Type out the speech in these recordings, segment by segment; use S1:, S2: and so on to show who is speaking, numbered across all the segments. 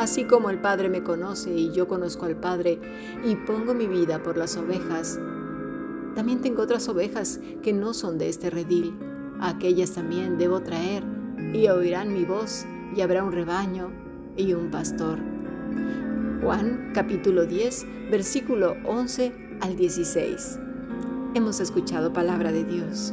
S1: así como el Padre me conoce y yo conozco al Padre y pongo mi vida por las ovejas. También tengo otras ovejas que no son de este redil. aquellas también debo traer y oirán mi voz y habrá un rebaño y un pastor. Juan capítulo 10, versículo 11 al 16. Hemos escuchado palabra de Dios.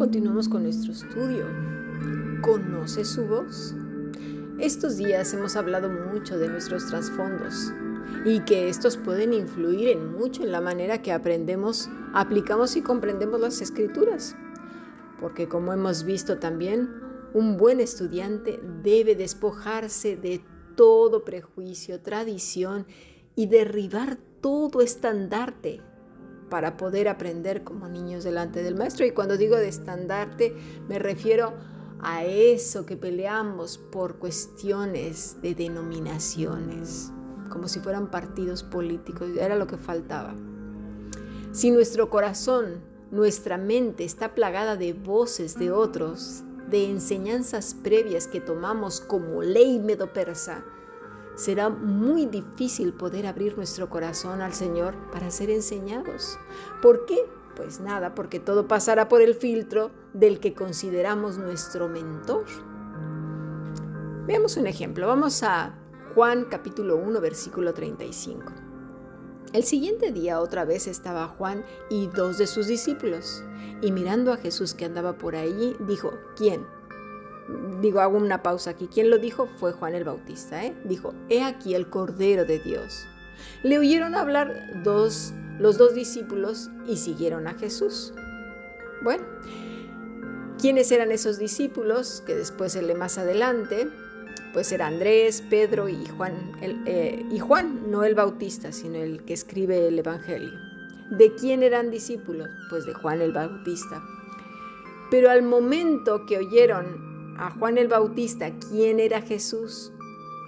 S1: Continuamos con nuestro estudio. ¿Conoce su voz? Estos días hemos hablado mucho de nuestros trasfondos y que estos pueden influir en mucho en la manera que aprendemos, aplicamos y comprendemos las escrituras porque como hemos visto también, un buen estudiante debe despojarse de todo prejuicio, tradición y derribar todo estandarte para poder aprender como niños delante del maestro. Y cuando digo de estandarte, me refiero a eso que peleamos por cuestiones de denominaciones, como si fueran partidos políticos, era lo que faltaba. Si nuestro corazón nuestra mente está plagada de voces de otros, de enseñanzas previas que tomamos como ley medo-persa. Será muy difícil poder abrir nuestro corazón al Señor para ser enseñados. ¿Por qué? Pues nada, porque todo pasará por el filtro del que consideramos nuestro mentor. Veamos un ejemplo. Vamos a Juan capítulo 1, versículo 35. El siguiente día otra vez estaba Juan y dos de sus discípulos, y mirando a Jesús que andaba por allí, dijo, ¿quién? Digo, hago una pausa aquí. ¿Quién lo dijo? Fue Juan el Bautista, ¿eh? Dijo, he aquí el Cordero de Dios. Le oyeron hablar dos, los dos discípulos y siguieron a Jesús. Bueno, ¿quiénes eran esos discípulos? Que después se lee más adelante pues era Andrés, Pedro y Juan, eh, y Juan, no el Bautista, sino el que escribe el Evangelio. ¿De quién eran discípulos? Pues de Juan el Bautista. Pero al momento que oyeron a Juan el Bautista quién era Jesús,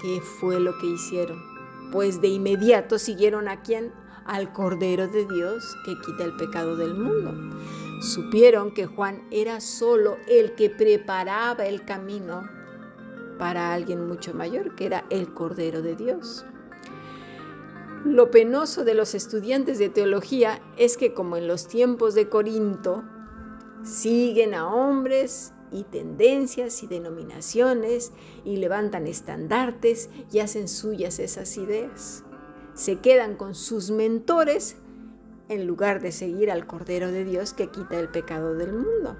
S1: ¿qué fue lo que hicieron? Pues de inmediato siguieron a quién? Al Cordero de Dios que quita el pecado del mundo. Supieron que Juan era solo el que preparaba el camino para alguien mucho mayor, que era el Cordero de Dios. Lo penoso de los estudiantes de teología es que como en los tiempos de Corinto, siguen a hombres y tendencias y denominaciones y levantan estandartes y hacen suyas esas ideas. Se quedan con sus mentores en lugar de seguir al Cordero de Dios que quita el pecado del mundo.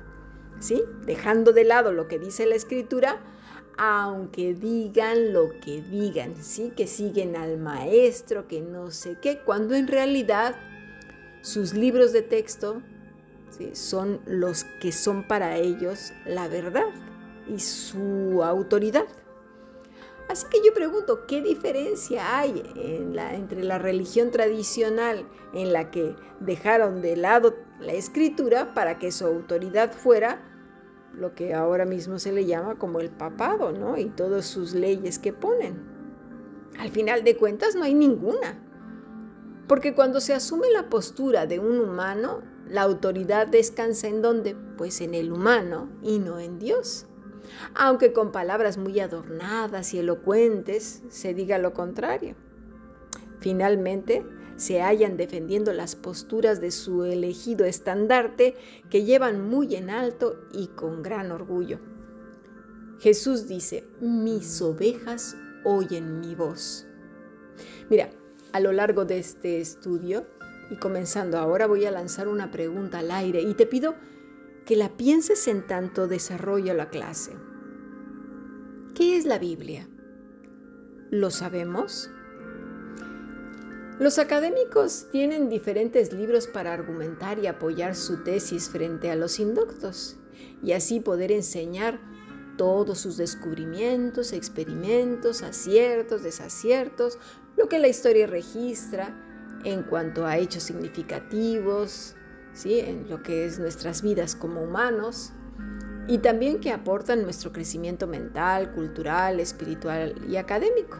S1: ¿Sí? Dejando de lado lo que dice la Escritura, aunque digan lo que digan, ¿sí? Que siguen al maestro, que no sé qué, cuando en realidad sus libros de texto son los que son para ellos la verdad y su autoridad. Así que yo pregunto, ¿qué diferencia hay entre la religión tradicional en la que dejaron de lado la escritura para que su autoridad fuera lo que ahora mismo se le llama como el papado, ¿no? Y todas sus leyes que ponen. Al final de cuentas no hay ninguna. Porque cuando se asume la postura de un humano, la autoridad descansa en dónde? Pues en el humano y no en Dios. Aunque con palabras muy adornadas y elocuentes se diga lo contrario. Finalmente, se hallan defendiendo las posturas de su elegido estandarte que llevan muy en alto y con gran orgullo. Jesús dice, mis ovejas oyen mi voz. Mira, a lo largo de este estudio y comenzando ahora voy a lanzar una pregunta al aire y te pido que la pienses en tanto desarrollo la clase. ¿Qué es la Biblia? ¿Lo sabemos? Los académicos tienen diferentes libros para argumentar y apoyar su tesis frente a los inductos y así poder enseñar todos sus descubrimientos, experimentos, aciertos, desaciertos, lo que la historia registra en cuanto a hechos significativos, ¿sí? en lo que es nuestras vidas como humanos, y también que aportan nuestro crecimiento mental, cultural, espiritual y académico.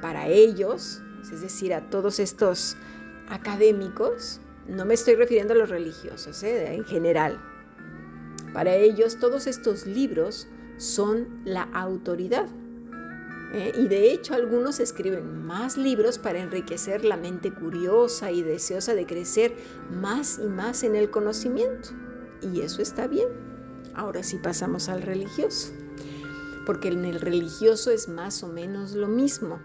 S1: Para ellos, es decir, a todos estos académicos, no me estoy refiriendo a los religiosos, ¿eh? en general. Para ellos todos estos libros son la autoridad. ¿Eh? Y de hecho algunos escriben más libros para enriquecer la mente curiosa y deseosa de crecer más y más en el conocimiento. Y eso está bien. Ahora sí pasamos al religioso. Porque en el religioso es más o menos lo mismo.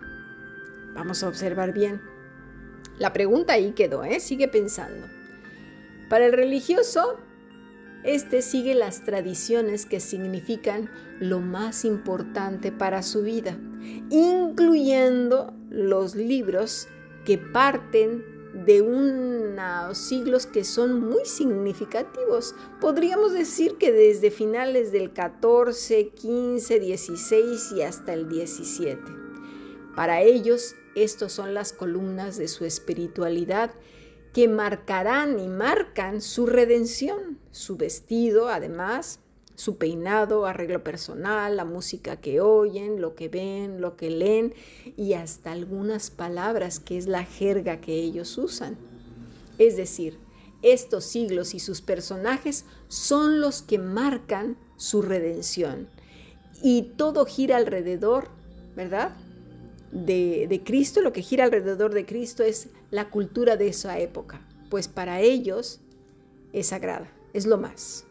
S1: Vamos a observar bien. La pregunta ahí quedó, ¿eh? Sigue pensando. Para el religioso, este sigue las tradiciones que significan lo más importante para su vida, incluyendo los libros que parten de unos siglos que son muy significativos. Podríamos decir que desde finales del 14, 15, 16 y hasta el 17. Para ellos, estos son las columnas de su espiritualidad que marcarán y marcan su redención, su vestido, además, su peinado, arreglo personal, la música que oyen, lo que ven, lo que leen y hasta algunas palabras que es la jerga que ellos usan. Es decir, estos siglos y sus personajes son los que marcan su redención. Y todo gira alrededor, ¿verdad? de, Cristo, lo que gira alrededor de Cristo es la cultura de esa época, pues para ellos es sagrada, es lo más.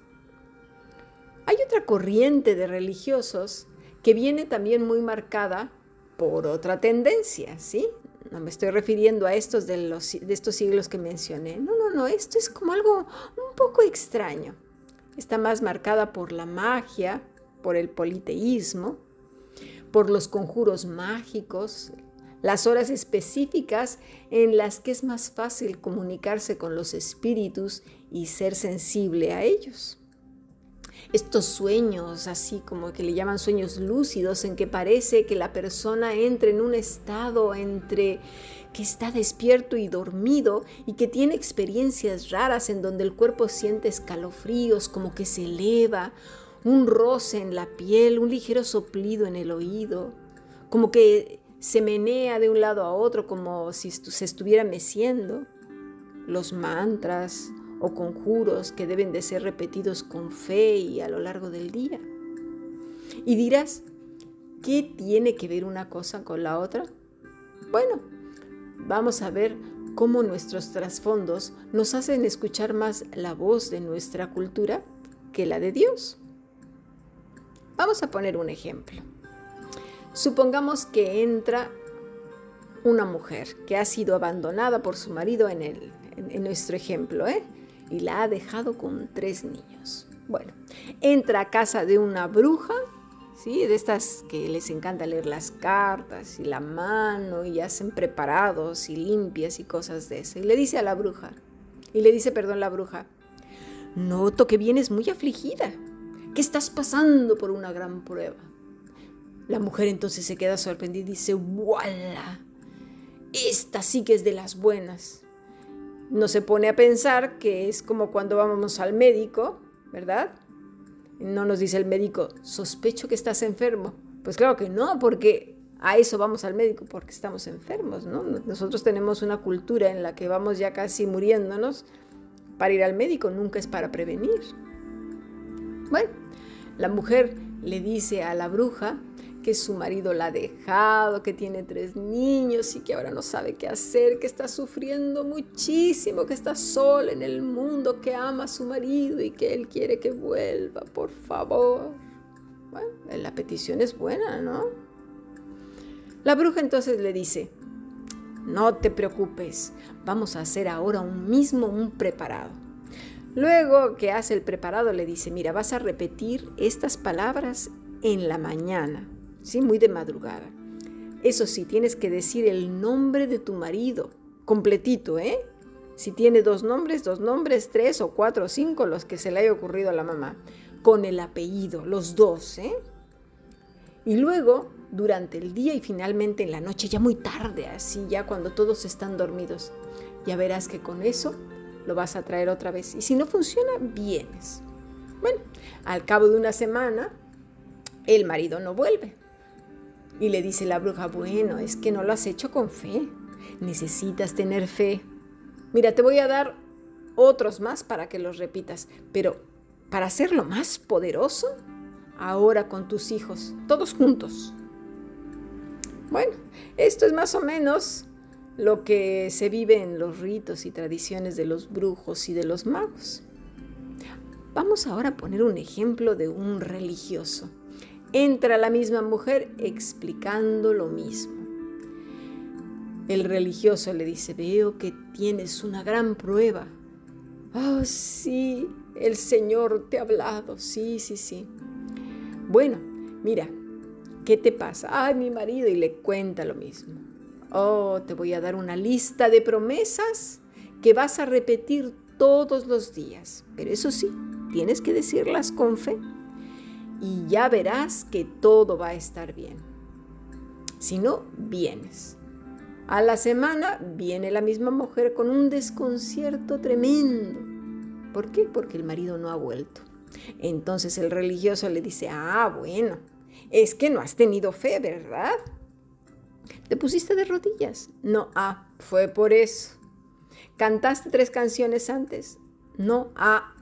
S1: Hay otra corriente de religiosos que viene también muy marcada por otra tendencia, ¿sí? No me estoy refiriendo a estos de, los, de estos siglos que mencioné. No, no, no, esto es como algo un poco extraño. Está más marcada por la magia, por el politeísmo, por los conjuros mágicos, las horas específicas en las que es más fácil comunicarse con los espíritus y ser sensible a ellos. Estos sueños, así como que le llaman sueños lúcidos, en que parece que la persona entra en un estado entre que está despierto y dormido y que tiene experiencias raras en donde el cuerpo siente escalofríos, como que se eleva un roce en la piel, un ligero soplido en el oído, como que se menea de un lado a otro como si se estuviera meciendo. Los mantras o conjuros que deben de ser repetidos con fe y a lo largo del día. Y dirás, ¿qué tiene que ver una cosa con la otra? Bueno, vamos a ver cómo nuestros trasfondos nos hacen escuchar más la voz de nuestra cultura que la de Dios. Vamos a poner un ejemplo. Supongamos que entra una mujer que ha sido abandonada por su marido en, el, en, nuestro ejemplo, ¿eh? y la ha dejado con tres niños. Bueno, entra a casa de una bruja, ¿sí? de estas que les encanta leer las cartas y la mano y hacen preparados y limpias y cosas de eso. Y le dice a la bruja, y le dice, perdón, la bruja, noto que vienes muy afligida que estás pasando por una gran prueba. La mujer entonces se queda sorprendida y dice, ¡Wala! Esta sí que es de las buenas. No se pone a pensar que es como cuando vamos al médico, ¿verdad? No nos dice el médico, sospecho que estás enfermo. Pues claro que no, porque a eso vamos al médico, porque estamos enfermos, ¿no? Nosotros tenemos una cultura en la que vamos ya casi muriéndonos para ir al médico, nunca es para prevenir. Bueno, la mujer le dice a la bruja que su marido la ha dejado, que tiene tres niños y que ahora no sabe qué hacer, que está sufriendo muchísimo, que está sola en el mundo, que ama a su marido y que él quiere que vuelva, por favor. Bueno, la petición es buena, ¿no? La bruja entonces le dice, no te preocupes, vamos a hacer ahora un mismo un preparado. Luego que hace el preparado le dice, mira, vas a repetir estas palabras en la mañana ¿sí? Muy de madrugada. Eso sí, tienes que decir el nombre de tu marido, completito, ¿eh? Si tiene dos nombres, dos nombres, tres o cuatro o cinco, los que se le haya ocurrido a la mamá, con el apellido, los dos, ¿eh? Y luego, durante el día y finalmente en la noche, ya muy tarde, así, ya cuando todos están dormidos, ya verás que con eso lo vas a traer otra vez. Y si no funciona, vienes. Bueno, al cabo de una semana, el marido no vuelve. Y le dice la bruja, bueno, es que no lo has hecho con fe. Necesitas tener fe. Mira, te voy a dar otros más para que los repitas, pero para hacerlo más poderoso, ahora con tus hijos, todos juntos. Bueno, esto es más o menos lo que se vive en los ritos y tradiciones de los brujos y de los magos. Vamos ahora a poner un ejemplo de un religioso entra la misma mujer explicando lo mismo. El religioso le dice, veo que tienes una gran prueba. Oh, sí, el Señor te ha hablado, sí, sí, sí. Bueno, mira, ¿qué te pasa? Ay, mi marido, y le cuenta lo mismo. Oh, te voy a dar una lista de promesas que vas a repetir todos los días. Pero eso sí, tienes que decirlas con fe y ya verás que todo va a estar bien. Si no, vienes. A la semana viene la misma mujer con un desconcierto tremendo. ¿Por qué? Porque el marido no ha vuelto. Entonces el religioso le dice, ah, bueno, es que no has tenido fe, ¿verdad? Te pusiste de rodillas. No, ah, fue por eso. ¿Cantaste tres canciones antes? No, ah,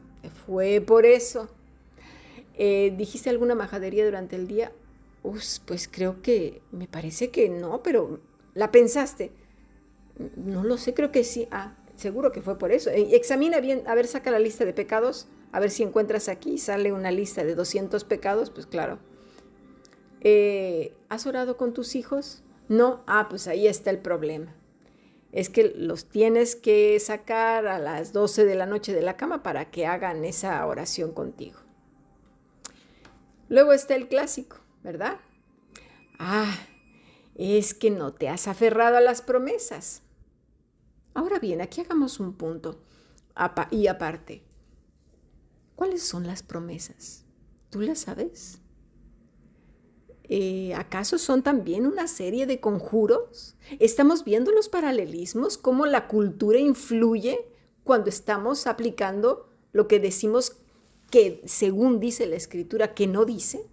S1: fue por eso. Eh, ¿Dijiste alguna majadería durante el día? pues creo que, me parece que no, pero la pensaste. No lo sé, creo que sí. Ah, seguro que fue por eso. Eh, examina bien, a ver, saca la lista de pecados, a ver si encuentras aquí, sale una lista de 200 pecados, pues claro. Eh, ¿Has orado con tus hijos? No, ah, pues ahí está el problema. Es que los tienes que sacar a las 12 de la noche de la cama para que hagan esa oración contigo. Luego está el clásico, ¿verdad? Ah, es que no te has aferrado a las promesas. Ahora bien, aquí hagamos un punto y aparte. ¿Cuáles son las promesas? ¿Tú las sabes? Eh, ¿Acaso son también una serie de conjuros? ¿Estamos viendo los paralelismos, cómo la cultura influye cuando estamos aplicando lo que decimos que según dice la escritura que no dice.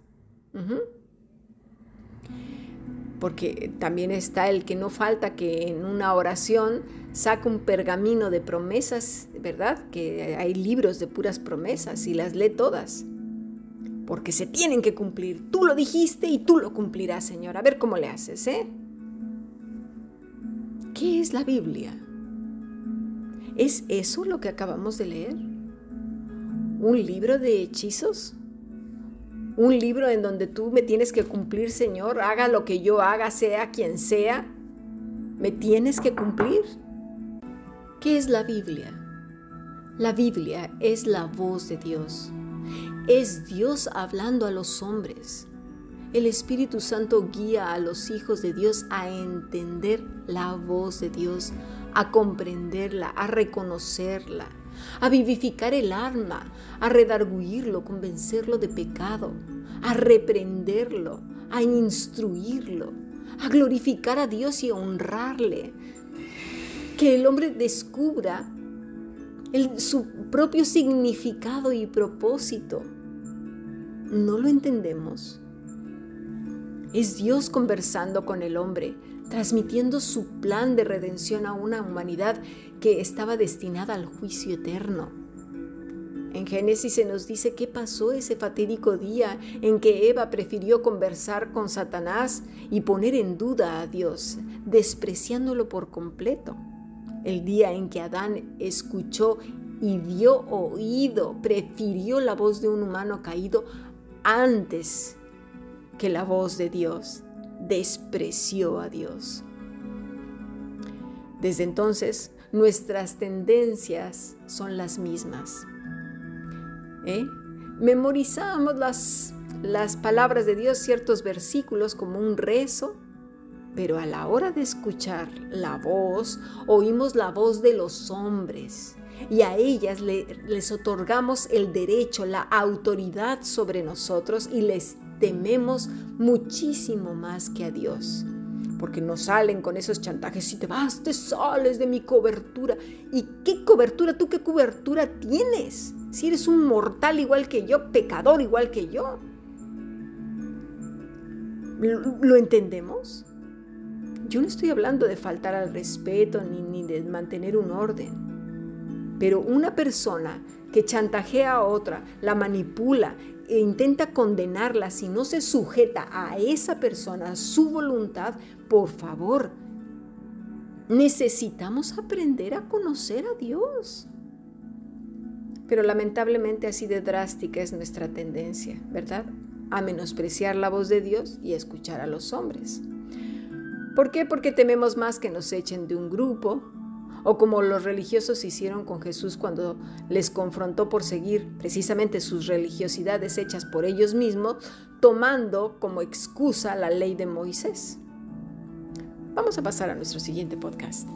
S1: Porque también está el que no falta que en una oración saca un pergamino de promesas, ¿verdad? Que hay libros de puras promesas y las lee todas. Porque se tienen que cumplir. Tú lo dijiste y tú lo cumplirás, Señor. A ver cómo le haces, ¿eh? ¿Qué es la Biblia? ¿Es eso lo que acabamos de leer? Un libro de hechizos, un libro en donde tú me tienes que cumplir, Señor, haga lo que yo haga, sea quien sea, me tienes que cumplir. ¿Qué es la Biblia? La Biblia es la voz de Dios. Es Dios hablando a los hombres. El Espíritu Santo guía a los hijos de Dios a entender la voz de Dios, a comprenderla, a reconocerla a vivificar el alma, a redarguirlo, convencerlo de pecado, a reprenderlo, a instruirlo, a glorificar a Dios y a honrarle. Que el hombre descubra su propio significado y propósito. ¿No lo entendemos? Es Dios conversando con el hombre, transmitiendo su plan de redención a una humanidad que estaba destinada al juicio eterno. En Génesis se nos dice qué pasó ese fatídico día en que Eva prefirió conversar con Satanás y poner en duda a Dios, despreciándolo por completo. El día en que Adán escuchó y dio oído, prefirió la voz de un humano caído antes que la voz de Dios despreció a Dios. Desde entonces, nuestras tendencias son las mismas. ¿Eh? Memorizamos las, las palabras de Dios, ciertos versículos como un rezo, pero a la hora de escuchar la voz, oímos la voz de los hombres y a ellas les otorgamos el derecho, la autoridad sobre nosotros y les tememos muchísimo más que a Dios. Porque nos salen con esos chantajes, si te vas, te sales de mi cobertura. ¿Y qué cobertura? ¿Tú qué cobertura tienes? Si eres un mortal igual que yo, pecador igual que yo. ¿Lo, entendemos? Yo no estoy hablando de faltar al respeto ni, ni de mantener un orden. Pero una persona que chantajea a otra, la manipula e intenta condenarla si no se sujeta a esa persona, a su voluntad, por favor, necesitamos aprender a conocer a Dios. Pero lamentablemente así de drástica es nuestra tendencia, ¿verdad? A menospreciar la voz de Dios y escuchar a los hombres. ¿Por qué? Porque tememos más que nos echen de un grupo, o como los religiosos hicieron con Jesús cuando les confrontó por seguir precisamente sus religiosidades hechas por ellos mismos, tomando como excusa la ley de Moisés. Vamos a pasar a nuestro siguiente podcast.